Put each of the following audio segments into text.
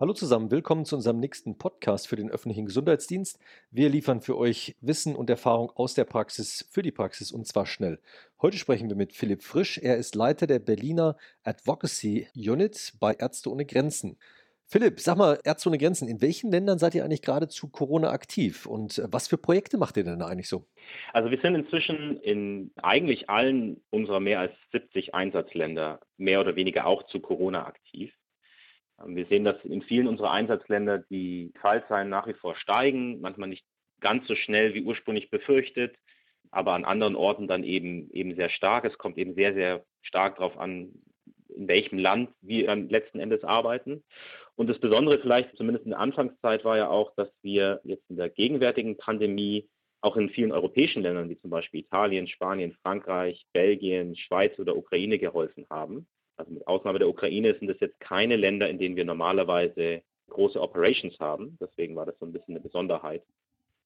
Hallo zusammen, willkommen zu unserem nächsten Podcast für den öffentlichen Gesundheitsdienst. Wir liefern für euch Wissen und Erfahrung aus der Praxis für die Praxis und zwar schnell. Heute sprechen wir mit Philipp Frisch. Er ist Leiter der Berliner Advocacy Unit bei Ärzte ohne Grenzen. Philipp, sag mal, Ärzte ohne Grenzen, in welchen Ländern seid ihr eigentlich gerade zu Corona aktiv und was für Projekte macht ihr denn eigentlich so? Also wir sind inzwischen in eigentlich allen unserer mehr als 70 Einsatzländer mehr oder weniger auch zu Corona aktiv. Ähm, wir sehen, dass in vielen unserer Einsatzländer die Fallzahlen nach wie vor steigen, manchmal nicht ganz so schnell wie ursprünglich befürchtet, aber an anderen Orten dann eben, eben sehr stark. Es kommt eben sehr, sehr stark darauf an, in welchem Land wir dann letzten Endes arbeiten. Und das Besondere vielleicht, zumindest in der Anfangszeit, war ja auch, dass wir jetzt in der gegenwärtigen Pandemie auch in vielen europäischen Ländern, wie zum Beispiel Italien, Spanien, Frankreich, Belgien, Schweiz oder Ukraine geholfen haben also mit Ausnahme der Ukraine sind das jetzt keine Länder, in denen wir normalerweise große Operations haben. Deswegen war das so ein bisschen eine Besonderheit.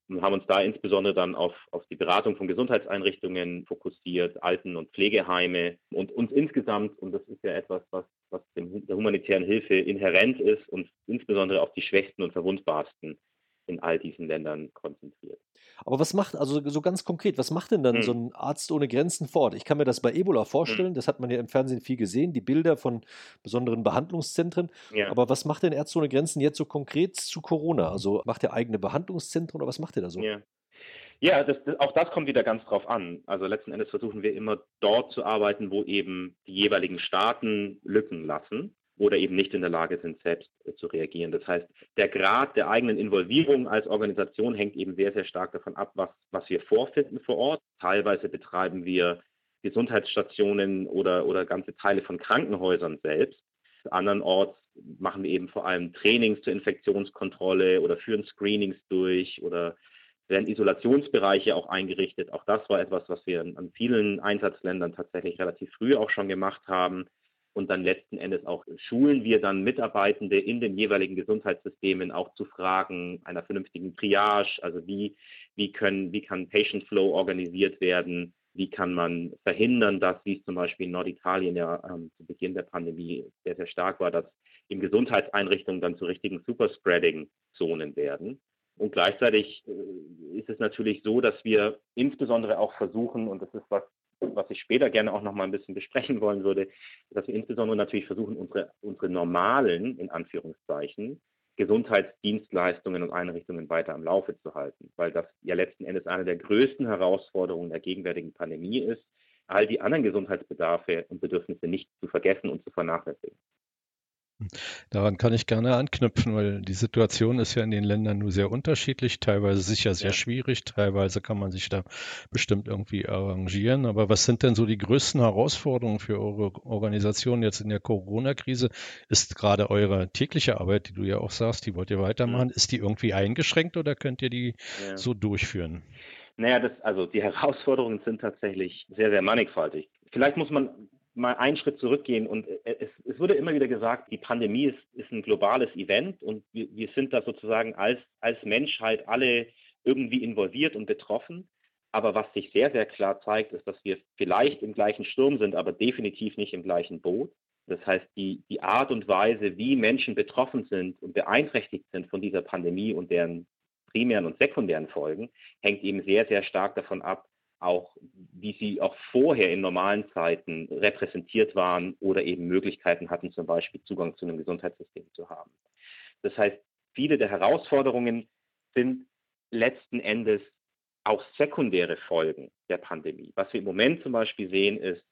Und haben uns da insbesondere dann auf, auf die Beratung von Gesundheitseinrichtungen fokussiert, Alten- und Pflegeheime und uns insgesamt, und das ist ja etwas, was, was dem, der humanitären Hilfe inhärent ist, und insbesondere auf die Schwächsten und Verwundbarsten in all diesen Ländern konzentriert. Aber was macht, also so ganz konkret, was macht denn dann hm. so ein Arzt ohne Grenzen vor Ort? Ich kann mir das bei Ebola vorstellen, hm. das hat man ja im Fernsehen viel gesehen, die Bilder von besonderen Behandlungszentren. Ja. Aber was macht denn Ärzte ohne Grenzen jetzt so konkret zu Corona? Also macht ihr eigene Behandlungszentren oder was macht ihr da so? Ja. Ja, das, das, auch das kommt wieder ganz drauf an. Also letzten Endes versuchen wir immer dort zu arbeiten, wo eben die jeweiligen Staaten Lücken lassen oder eben nicht in der Lage sind, selbst äh, zu reagieren. Das heißt, der Grad der eigenen Involvierung als Organisation hängt eben sehr, sehr stark davon ab, was, was wir vorfinden vor Ort. Teilweise betreiben wir Gesundheitsstationen oder, oder ganze Teile von Krankenhäusern selbst. Andernorts machen wir eben vor allem Trainings zur Infektionskontrolle oder führen Screenings durch oder werden Isolationsbereiche auch eingerichtet. Auch das war etwas, was wir an vielen Einsatzländern tatsächlich relativ früh auch schon gemacht haben und dann letzten Endes auch schulen wir dann Mitarbeitende in den jeweiligen Gesundheitssystemen auch zu Fragen einer vernünftigen Triage, also wie, wie können, wie kann Patient Flow organisiert werden, wie kann man verhindern, dass, wie es zum Beispiel in Norditalien ja ähm, zu Beginn der Pandemie sehr, sehr stark war, dass in Gesundheitseinrichtungen dann zu richtigen Superspreading-Zonen werden. Und gleichzeitig äh, ist es natürlich so, dass wir insbesondere auch versuchen, und das ist was, was ich später gerne auch noch mal ein bisschen besprechen wollen würde, dass wir insbesondere natürlich versuchen, unsere, unsere normalen, in Anführungszeichen, Gesundheitsdienstleistungen und Einrichtungen weiter am Laufe zu halten, weil das ja letzten Endes eine der größten Herausforderungen der gegenwärtigen Pandemie ist, all die anderen Gesundheitsbedarfe und Bedürfnisse nicht zu vergessen und zu vernachlässigen. Daran kann ich gerne anknüpfen, weil die Situation ist ja in den Ländern nur sehr unterschiedlich, teilweise sicher sehr ja. schwierig, teilweise kann man sich da bestimmt irgendwie arrangieren. Aber was sind denn so die größten Herausforderungen für eure Organisation jetzt in der Corona-Krise? Ist gerade eure tägliche Arbeit, die du ja auch sagst, die wollt ihr weitermachen, ja. ist die irgendwie eingeschränkt oder könnt ihr die ja. so durchführen? Naja, das, also die Herausforderungen sind tatsächlich sehr, sehr mannigfaltig. Vielleicht muss man mal einen Schritt zurückgehen und äh, es, es wurde immer wieder gesagt, die Pandemie ist, ist ein globales Event und wir, wir sind da sozusagen als, als Menschheit alle irgendwie involviert und betroffen. Aber was sich sehr, sehr klar zeigt, ist, dass wir vielleicht im gleichen Sturm sind, aber definitiv nicht im gleichen Boot. Das heißt, die, die Art und Weise, wie Menschen betroffen sind und beeinträchtigt sind von dieser Pandemie und deren primären und sekundären Folgen, hängt eben sehr, sehr stark davon ab, auch wie sie auch vorher in normalen Zeiten repräsentiert waren oder eben Möglichkeiten hatten, zum Beispiel Zugang zu einem Gesundheitssystem zu haben. Das heißt, viele der Herausforderungen sind letzten Endes auch sekundäre Folgen der Pandemie. Was wir im Moment zum Beispiel sehen, ist,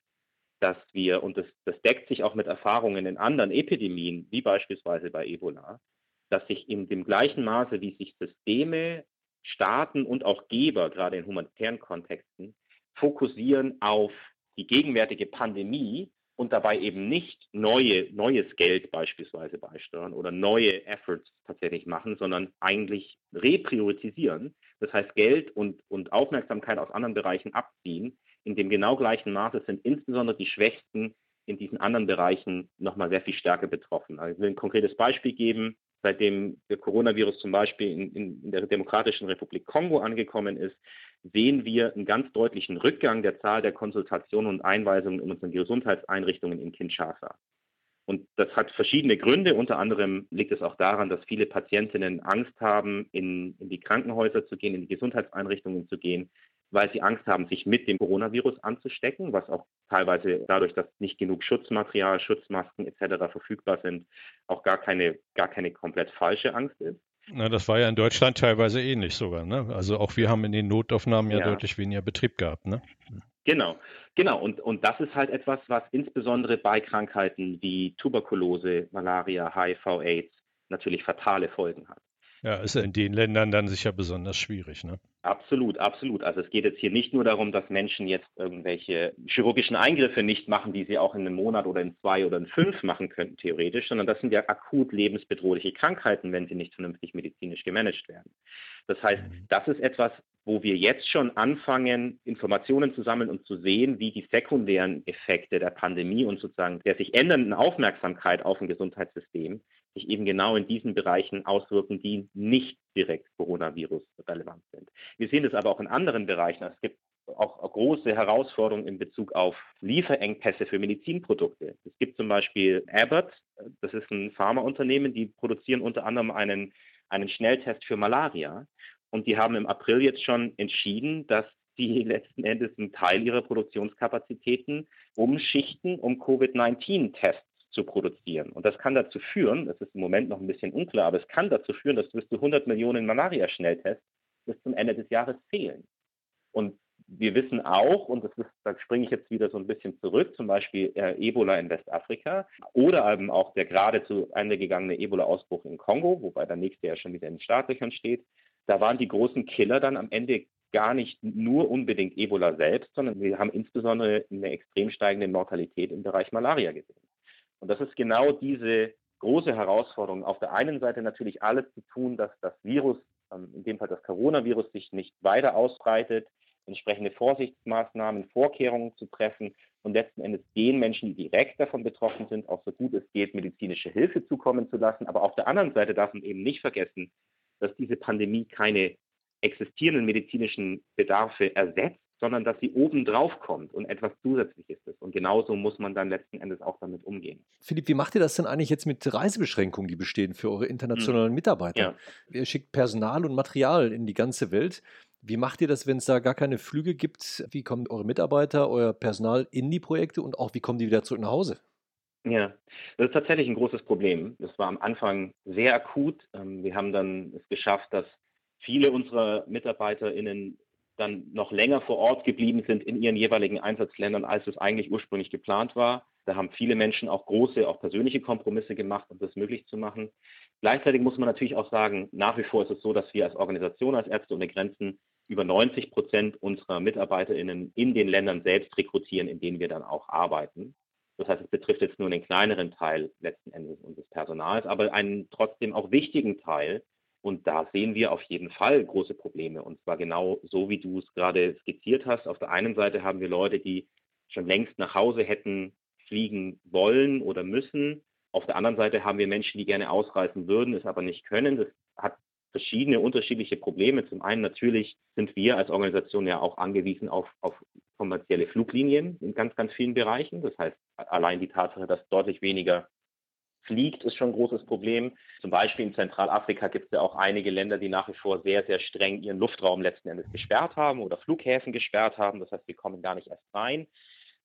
dass wir, und das, das deckt sich auch mit Erfahrungen in anderen Epidemien, wie beispielsweise bei Ebola, dass sich in dem gleichen Maße, wie sich Systeme Staaten und auch Geber, gerade in humanitären Kontexten, fokussieren auf die gegenwärtige Pandemie und dabei eben nicht neue, neues Geld beispielsweise beisteuern oder neue Efforts tatsächlich machen, sondern eigentlich repriorisieren. Das heißt, Geld und, und Aufmerksamkeit aus anderen Bereichen abziehen. In dem genau gleichen Maße sind insbesondere die Schwächsten in diesen anderen Bereichen nochmal sehr viel stärker betroffen. Also ich will ein konkretes Beispiel geben seitdem der Coronavirus zum Beispiel in, in, in, der Demokratischen Republik Kongo angekommen ist, sehen wir einen ganz deutlichen Rückgang der Zahl der Konsultationen und Einweisungen in unseren Gesundheitseinrichtungen in Kinshasa. Und das hat verschiedene Gründe. Unter anderem liegt es auch daran, dass viele Patientinnen Angst haben, in, in die Krankenhäuser zu gehen, in die Gesundheitseinrichtungen zu gehen, weil sie Angst haben, sich mit dem Coronavirus anzustecken, was auch teilweise dadurch, dass nicht genug Schutzmaterial, Schutzmasken etc. verfügbar sind, auch gar keine, gar keine komplett falsche Angst ist. Na, das war ja in Deutschland teilweise ähnlich sogar. Ne? Also auch wir haben in den Notaufnahmen ja, ja. deutlich weniger Betrieb gehabt. Ne? Genau, genau. Und, und das ist halt etwas, was insbesondere bei Krankheiten wie Tuberkulose, Malaria, HIV, AIDS natürlich fatale Folgen hat. Ja, ist in den Ländern dann sicher besonders schwierig, ne? Absolut, absolut. Also es geht jetzt hier nicht nur darum, dass Menschen jetzt irgendwelche chirurgischen Eingriffe nicht machen, die sie auch in einem Monat oder in zwei oder in fünf machen könnten, theoretisch, sondern das sind ja akut lebensbedrohliche Krankheiten, wenn sie nicht vernünftig medizinisch gemanagt werden. Das heißt, mhm. das ist etwas, wo wir jetzt schon anfangen, Informationen zu sammeln und zu sehen, wie die sekundären Effekte der Pandemie und sozusagen der sich ändernden Aufmerksamkeit auf ein Gesundheitssystem sich eben genau in diesen Bereichen auswirken, die nicht direkt Coronavirus relevant sind. Wir sehen das aber auch in anderen Bereichen. Es gibt auch große Herausforderungen in Bezug auf Lieferengpässe für Medizinprodukte. Es gibt zum Beispiel Abbott, das ist ein Pharmaunternehmen, die produzieren unter anderem einen, einen Schnelltest für Malaria. Und die haben im April jetzt schon entschieden, dass die letzten Endes einen Teil ihrer Produktionskapazitäten umschichten, um Covid-19-Tests zu produzieren. Und das kann dazu führen, das ist im Moment noch ein bisschen unklar, aber es kann dazu führen, dass bis zu 100 Millionen Malaria-Schnelltests bis zum Ende des Jahres fehlen. Und wir wissen auch, und das ist, da springe ich jetzt wieder so ein bisschen zurück, zum Beispiel äh, Ebola in Westafrika oder eben auch der gerade zu Ende gegangene Ebola-Ausbruch in Kongo, wobei der nächste ja schon wieder in den Startlöchern steht. Da waren die großen Killer dann am Ende gar nicht nur unbedingt Ebola selbst, sondern wir haben insbesondere eine extrem steigende Mortalität im Bereich Malaria gesehen. Und das ist genau diese große Herausforderung. Auf der einen Seite natürlich alles zu tun, dass das Virus, ähm, in dem Fall das Coronavirus, sich nicht weiter ausbreitet, entsprechende Vorsichtsmaßnahmen, Vorkehrungen zu treffen und letzten Endes den Menschen, die direkt davon betroffen sind, auch so gut es geht, medizinische Hilfe zukommen zu lassen. Aber auf der anderen Seite darf man eben nicht vergessen, dass diese Pandemie keine existierenden medizinischen Bedarfe ersetzt, sondern dass sie oben drauf kommt und etwas Zusätzliches ist. Und genauso muss man dann letzten Endes auch damit umgehen. Philipp, wie macht ihr das denn eigentlich jetzt mit Reisebeschränkungen, die bestehen für eure internationalen hm. Mitarbeiter? Ja. Ihr schickt Personal und Material in die ganze Welt. Wie macht ihr das, wenn es da gar keine Flüge gibt? Wie kommen eure Mitarbeiter, euer Personal in die Projekte und auch wie kommen die wieder zurück nach Hause? Ja, das ist tatsächlich ein großes Problem. Das war am Anfang sehr akut. Ähm, wir haben dann es geschafft, dass viele unserer MitarbeiterInnen dann noch länger vor Ort geblieben sind in ihren jeweiligen Einsatzländern, als es eigentlich ursprünglich geplant war. Da haben viele Menschen auch große, auch persönliche Kompromisse gemacht, um das möglich zu machen. Gleichzeitig muss man natürlich auch sagen, nach wie vor ist es so, dass wir als Organisation, als Ärzte ohne Grenzen über 90 Prozent unserer MitarbeiterInnen in den Ländern selbst rekrutieren, in denen wir dann auch arbeiten. Das heißt, es betrifft jetzt nur einen kleineren Teil letzten Endes unseres Personals, aber einen trotzdem auch wichtigen Teil, und da sehen wir auf jeden Fall große Probleme. Und zwar genau so, wie du es gerade skizziert hast. Auf der einen Seite haben wir Leute, die schon längst nach Hause hätten fliegen wollen oder müssen. Auf der anderen Seite haben wir Menschen, die gerne ausreisen würden, es aber nicht können. Das hat verschiedene unterschiedliche Probleme. Zum einen natürlich sind wir als Organisation ja auch angewiesen auf, auf kommerzielle Fluglinien in ganz, ganz vielen Bereichen. Das heißt, allein die Tatsache, dass deutlich weniger fliegt, ist schon ein großes Problem. Zum Beispiel in Zentralafrika gibt es ja auch einige Länder, die nach wie vor sehr, sehr streng ihren Luftraum letzten Endes gesperrt haben oder Flughäfen gesperrt haben. Das heißt, wir kommen gar nicht erst rein.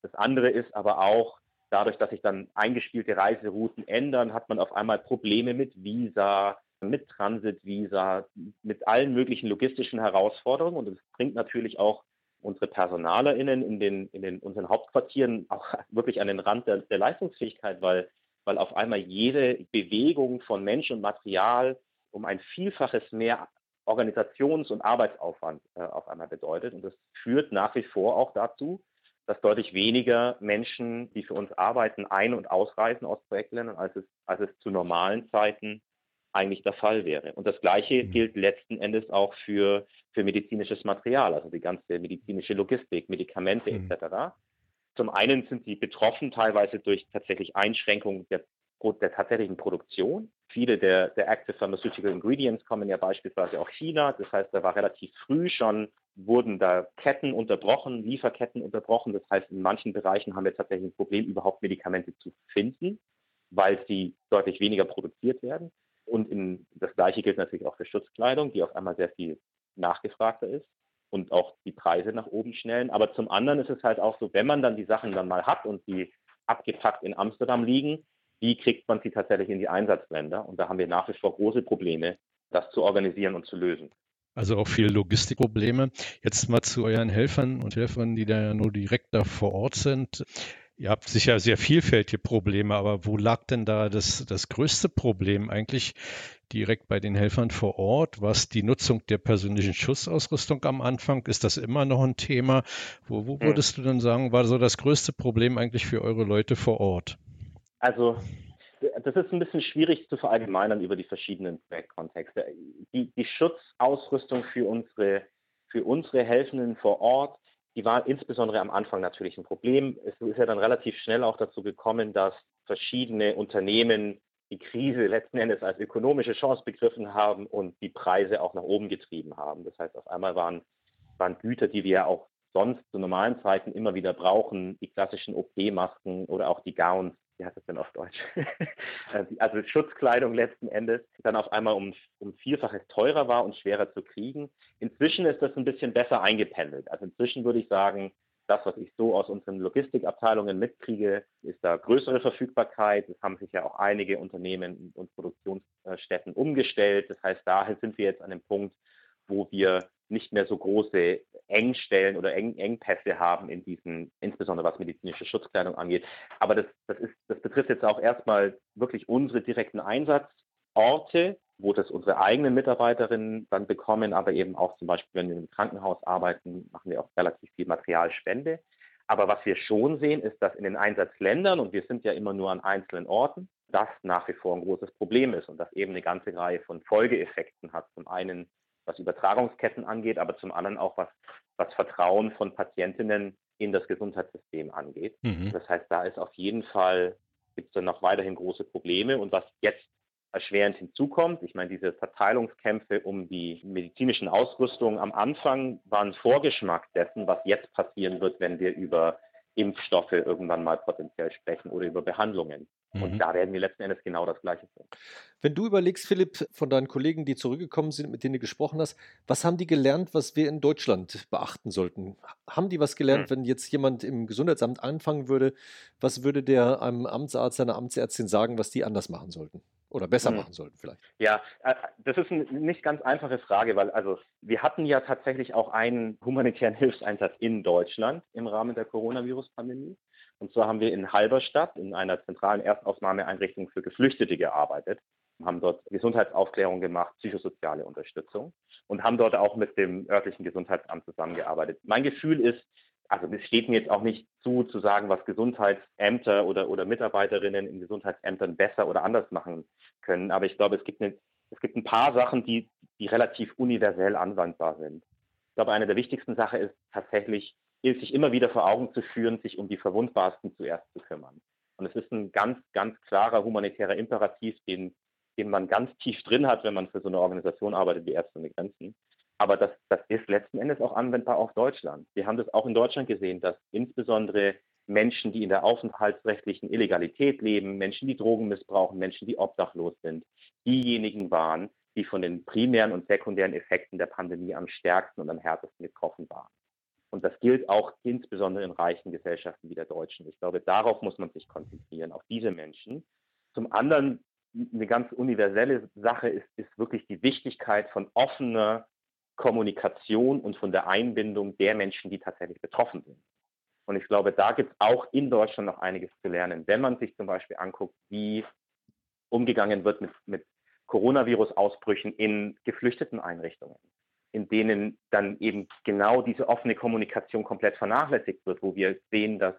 Das andere ist aber auch, dadurch, dass sich dann eingespielte Reiserouten ändern, hat man auf einmal Probleme mit Visa, mit Transitvisa, mit allen möglichen logistischen Herausforderungen. Und das bringt natürlich auch unsere PersonalerInnen in den, in den unseren Hauptquartieren auch wirklich an den Rand der, der Leistungsfähigkeit, weil weil auf einmal jede Bewegung von Mensch und Material um ein Vielfaches mehr Organisations- und Arbeitsaufwand äh, auf einmal bedeutet. Und das führt nach wie vor auch dazu, dass deutlich weniger Menschen, die für uns arbeiten, ein- und ausreisen aus Projektländern, als es, als es zu normalen Zeiten eigentlich der Fall wäre. Und das Gleiche mhm. gilt letzten Endes auch für, für medizinisches Material, also die ganze medizinische Logistik, Medikamente mhm. etc. Zum einen sind sie betroffen teilweise durch tatsächlich Einschränkungen der, der tatsächlichen Produktion. Viele der, der Active Pharmaceutical Ingredients kommen ja beispielsweise auch China. Das heißt, da war relativ früh schon, wurden da Ketten unterbrochen, Lieferketten unterbrochen. Das heißt, in manchen Bereichen haben wir tatsächlich ein Problem, überhaupt Medikamente zu finden. weil sie deutlich weniger produziert werden. Und in, das Gleiche gilt natürlich auch für Schutzkleidung, die auf einmal sehr viel nachgefragter ist und auch die Preise nach oben schnellen. Aber zum anderen ist es halt auch so, wenn man dann die Sachen dann mal hat und die abgepackt in Amsterdam liegen, wie kriegt man sie tatsächlich in die Einsatzländer? Und da haben wir nach wie vor große Probleme, das zu organisieren und zu lösen. Also auch viele Logistikprobleme. Jetzt mal zu euren Helfern und Helferinnen, die da ja nur direkt da vor Ort sind. Ihr habt sicher sehr vielfältige Probleme, aber wo lag denn da das, das größte Problem eigentlich direkt bei den Helfern vor Ort? Was die Nutzung der persönlichen Schutzausrüstung am Anfang? Ist das immer noch ein Thema? Wo, wo hm. würdest du denn sagen, war so das größte Problem eigentlich für eure Leute vor Ort? Also das ist ein bisschen schwierig zu verallgemeinern über die verschiedenen Projektkontexte. Die, die Schutzausrüstung für unsere, für unsere Helfenden vor Ort, die war insbesondere am Anfang natürlich ein Problem. Es ist ja dann relativ schnell auch dazu gekommen, dass verschiedene Unternehmen die Krise letzten Endes als ökonomische Chance begriffen haben und die Preise auch nach oben getrieben haben. Das heißt, auf einmal waren, waren Güter, die wir auch sonst zu normalen Zeiten immer wieder brauchen, die klassischen OP-Masken oder auch die Gowns, wie heißt das denn auf Deutsch? Äh, also Schutzkleidung letzten Endes dann auf einmal um, um Vielfaches teurer war und schwerer zu kriegen. Inzwischen ist das ein bisschen besser eingependelt. Also inzwischen würde ich sagen, das, was ich so aus unseren Logistikabteilungen mitkriege, ist da größere Verfügbarkeit. Es haben sich ja auch einige Unternehmen und Produktionsstätten umgestellt. Das heißt, dahin sind wir jetzt an dem Punkt, wo wir nicht mehr so große Engstellen oder Eng Engpässe haben in diesen, insbesondere was medizinische Schutzkleidung angeht. Aber das, das, ist, betrifft jetzt auch erstmal wirklich unsere direkten Einsatzorte, wo das unsere eigenen Mitarbeiterinnen dann bekommen, aber eben auch zum Beispiel, wenn wir im Krankenhaus arbeiten, machen wir auch relativ viel Materialspende. Aber was wir schon sehen, ist, dass in den Einsatzländern, und wir sind ja immer nur an einzelnen Orten, das nach wie vor ein großes Problem ist und das eben eine ganze Reihe von Folgeeffekten hat. Zum einen was Übertragungsketten angeht, aber zum anderen auch was, was Vertrauen von Patientinnen in das Gesundheitssystem angeht. Mhm. Das heißt, da ist auf jeden Fall, gibt es dann noch weiterhin große Probleme. Und was jetzt erschwerend hinzukommt, ich meine, diese Verteilungskämpfe um die medizinischen Ausrüstungen am Anfang waren Vorgeschmack dessen, was jetzt passieren wird, wenn wir über Impfstoffe irgendwann mal potenziell sprechen oder über Behandlungen. Mhm. Und da werden wir letzten Endes genau das Gleiche tun. Wenn du überlegst, Philipp, von deinen Kollegen, die zurückgekommen sind, mit denen du gesprochen hast, was haben die gelernt, was wir in Deutschland beachten sollten? Haben die was gelernt, mhm. wenn jetzt jemand im Gesundheitsamt anfangen würde? Was würde der einem Amtsarzt, seiner Amtsärztin sagen, was die anders machen sollten? Oder besser mhm. machen sollten vielleicht? Ja, äh, das ist eine nicht ganz einfache Frage, weil also wir hatten ja tatsächlich auch einen humanitären Hilfseinsatz in Deutschland im Rahmen der Coronavirus-Pandemie. Und zwar haben wir in Halberstadt in einer zentralen Erstaufnahmeeinrichtung für Geflüchtete gearbeitet, haben dort Gesundheitsaufklärung gemacht, psychosoziale Unterstützung und haben dort auch mit dem örtlichen Gesundheitsamt zusammengearbeitet. Mein Gefühl ist, also es steht mir jetzt auch nicht zu, zu sagen, was Gesundheitsämter oder, oder Mitarbeiterinnen in Gesundheitsämtern besser oder anders machen können. Aber ich glaube, es gibt, eine, es gibt ein paar Sachen, die, die relativ universell anwendbar sind. Ich glaube, eine der wichtigsten Sachen ist tatsächlich, sich immer wieder vor Augen zu führen, sich um die Verwundbarsten zuerst zu kümmern. Und es ist ein ganz, ganz klarer humanitärer Imperativ, den, den man ganz tief drin hat, wenn man für so eine Organisation arbeitet wie Ärzte ohne Grenzen. Aber das, das ist letzten Endes auch anwendbar auf Deutschland. Wir haben das auch in Deutschland gesehen, dass insbesondere Menschen, die in der aufenthaltsrechtlichen Illegalität leben, Menschen, die Drogen missbrauchen, Menschen, die obdachlos sind, diejenigen waren, die von den primären und sekundären Effekten der Pandemie am stärksten und am härtesten getroffen waren. Und das gilt auch insbesondere in reichen Gesellschaften wie der deutschen. Ich glaube, darauf muss man sich konzentrieren, auf diese Menschen. Zum anderen, eine ganz universelle Sache ist, ist wirklich die Wichtigkeit von offener Kommunikation und von der Einbindung der Menschen, die tatsächlich betroffen sind. Und ich glaube, da gibt es auch in Deutschland noch einiges zu lernen. Wenn man sich zum Beispiel anguckt, wie umgegangen wird mit, mit Coronavirus-Ausbrüchen in geflüchteten Einrichtungen, in denen dann eben genau diese offene Kommunikation komplett vernachlässigt wird, wo wir sehen, dass,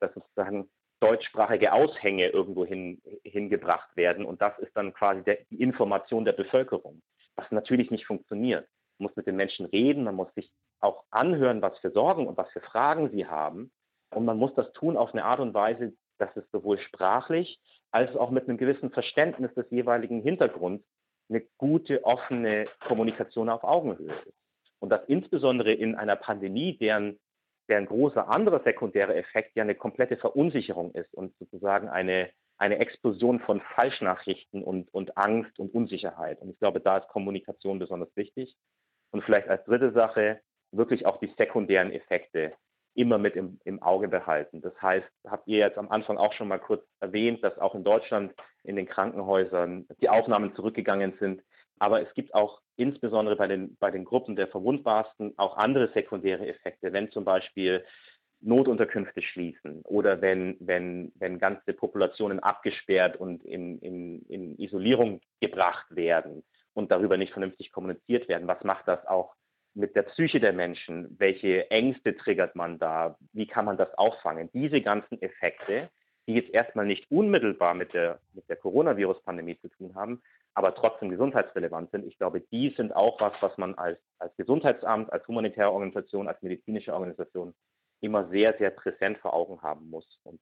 dass sozusagen deutschsprachige Aushänge irgendwo hin, hingebracht werden. Und das ist dann quasi der, die Information der Bevölkerung, was natürlich nicht funktioniert. Man muss mit den Menschen reden, man muss sich auch anhören, was für Sorgen und was für Fragen sie haben. Und man muss das tun auf eine Art und Weise, dass es sowohl sprachlich als auch mit einem gewissen Verständnis des jeweiligen Hintergrunds eine gute, offene Kommunikation auf Augenhöhe ist. Und das insbesondere in einer Pandemie, deren, deren großer anderer sekundärer Effekt ja eine komplette Verunsicherung ist und sozusagen eine, eine Explosion von Falschnachrichten und, und Angst und Unsicherheit. Und ich glaube, da ist Kommunikation besonders wichtig. Und vielleicht als dritte Sache wirklich auch die sekundären Effekte immer mit im, im Auge behalten. Das heißt, habt ihr jetzt am Anfang auch schon mal kurz erwähnt, dass auch in Deutschland in den Krankenhäusern die Aufnahmen zurückgegangen sind. Aber es gibt auch insbesondere bei den, bei den Gruppen der Verwundbarsten auch andere sekundäre Effekte, wenn zum Beispiel Notunterkünfte schließen oder wenn, wenn, wenn ganze Populationen abgesperrt und in, in, in Isolierung gebracht werden und darüber nicht vernünftig kommuniziert werden. Was macht das auch mit der Psyche der Menschen? Welche Ängste triggert man da? Wie kann man das auffangen? Diese ganzen Effekte, die jetzt erstmal nicht unmittelbar mit der, mit der Coronavirus-Pandemie zu tun haben, aber trotzdem gesundheitsrelevant sind. Ich glaube, die sind auch was, was man als, als Gesundheitsamt, als humanitäre Organisation, als medizinische Organisation immer sehr, sehr präsent vor Augen haben muss. Und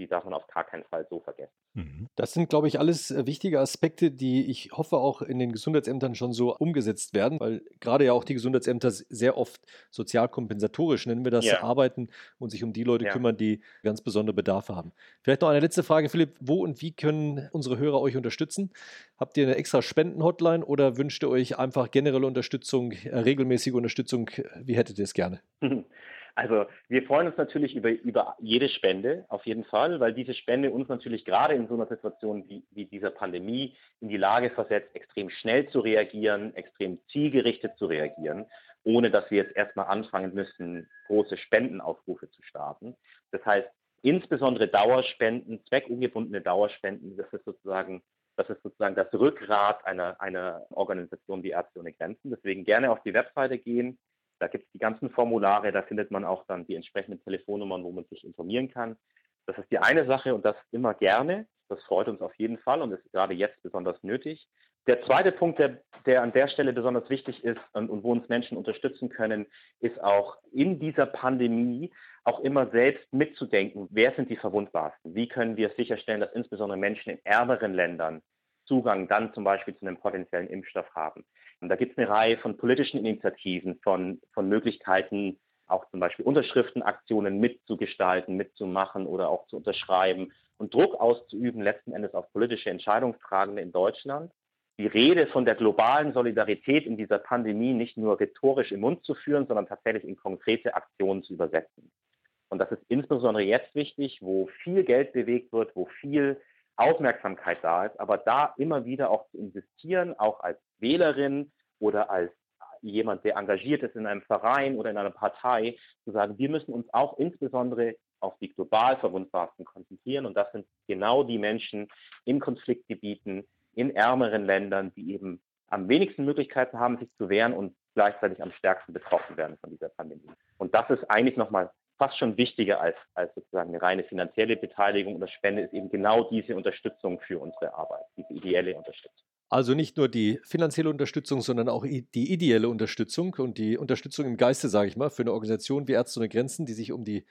die darf man auf gar keinen Fall so vergessen. Mhm. Das sind, glaube ich, alles äh, wichtige Aspekte, die ich hoffe auch in den Gesundheitsämtern schon so umgesetzt werden, weil gerade ja auch die Gesundheitsämter sehr oft sozialkompensatorisch, nennen wir das, ja. arbeiten und sich um die Leute ja. kümmern, die ganz besondere Bedarfe haben. Vielleicht noch eine letzte Frage, Philipp. Wo und wie können unsere Hörer euch unterstützen? Habt ihr eine extra Spenden-Hotline oder wünscht ihr euch einfach generelle Unterstützung, äh, regelmäßige Unterstützung? Wie hättet ihr es gerne? Also wir freuen uns natürlich über, über jede Spende auf jeden Fall, weil diese Spende uns natürlich gerade in so einer Situation wie, wie dieser Pandemie in die Lage versetzt, extrem schnell zu reagieren, extrem zielgerichtet zu reagieren, ohne dass wir jetzt erstmal anfangen müssen, große Spendenaufrufe zu starten. Das heißt, insbesondere Dauerspenden, zweckungebundene Dauerspenden, das ist sozusagen das ist sozusagen das Rückgrat einer, einer Organisation wie Ärzte ohne Grenzen. Deswegen gerne auf die Webseite gehen, da gibt es die ganzen Formulare, da findet man auch dann die entsprechenden Telefonnummern, wo man sich informieren kann. Das ist die eine Sache und das immer gerne. Das freut uns auf jeden Fall und ist gerade jetzt besonders nötig. Der zweite Punkt, der, der an der Stelle besonders wichtig ist und, und wo uns Menschen unterstützen können, ist auch in dieser Pandemie auch immer selbst mitzudenken, wer sind die Verwundbarsten? Wie können wir sicherstellen, dass insbesondere Menschen in ärmeren Ländern Zugang dann zum Beispiel zu einem potenziellen Impfstoff haben? Und da gibt es eine Reihe von politischen Initiativen, von, von Möglichkeiten, auch zum Beispiel Unterschriftenaktionen mitzugestalten, mitzumachen oder auch zu unterschreiben und Druck auszuüben, letzten Endes auf politische Entscheidungstragende in Deutschland. Die Rede von der globalen Solidarität in dieser Pandemie nicht nur rhetorisch im Mund zu führen, sondern tatsächlich in konkrete Aktionen zu übersetzen. Und das ist insbesondere jetzt wichtig, wo viel Geld bewegt wird, wo viel Aufmerksamkeit da ist, aber da immer wieder auch zu investieren, auch als Wählerin oder als jemand, der engagiert ist in einem Verein oder in einer Partei, zu sagen, wir müssen uns auch insbesondere auf die global Verwundbarsten konzentrieren. Und das sind genau die Menschen in Konfliktgebieten, in ärmeren Ländern, die eben am wenigsten Möglichkeiten haben, sich zu wehren und gleichzeitig am stärksten betroffen werden von dieser Pandemie. Und das ist eigentlich nochmal fast schon wichtiger als, als sozusagen eine reine finanzielle Beteiligung oder Spende ist eben genau diese Unterstützung für unsere Arbeit, diese ideelle Unterstützung. Also nicht nur die finanzielle Unterstützung, sondern auch die ideelle Unterstützung und die Unterstützung im Geiste, sage ich mal, für eine Organisation wie Ärzte ohne Grenzen, die sich um die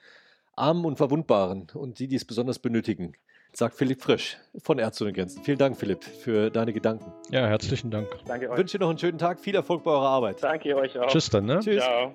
Armen und Verwundbaren und die, die es besonders benötigen, sagt Philipp Frisch von Ärzte ohne Grenzen. Vielen Dank, Philipp, für deine Gedanken. Ja, herzlichen Dank. Danke euch. Ich wünsche dir noch einen schönen Tag, viel Erfolg bei eurer Arbeit. Danke euch auch. Tschüss dann, ne? Tschüss. Ciao.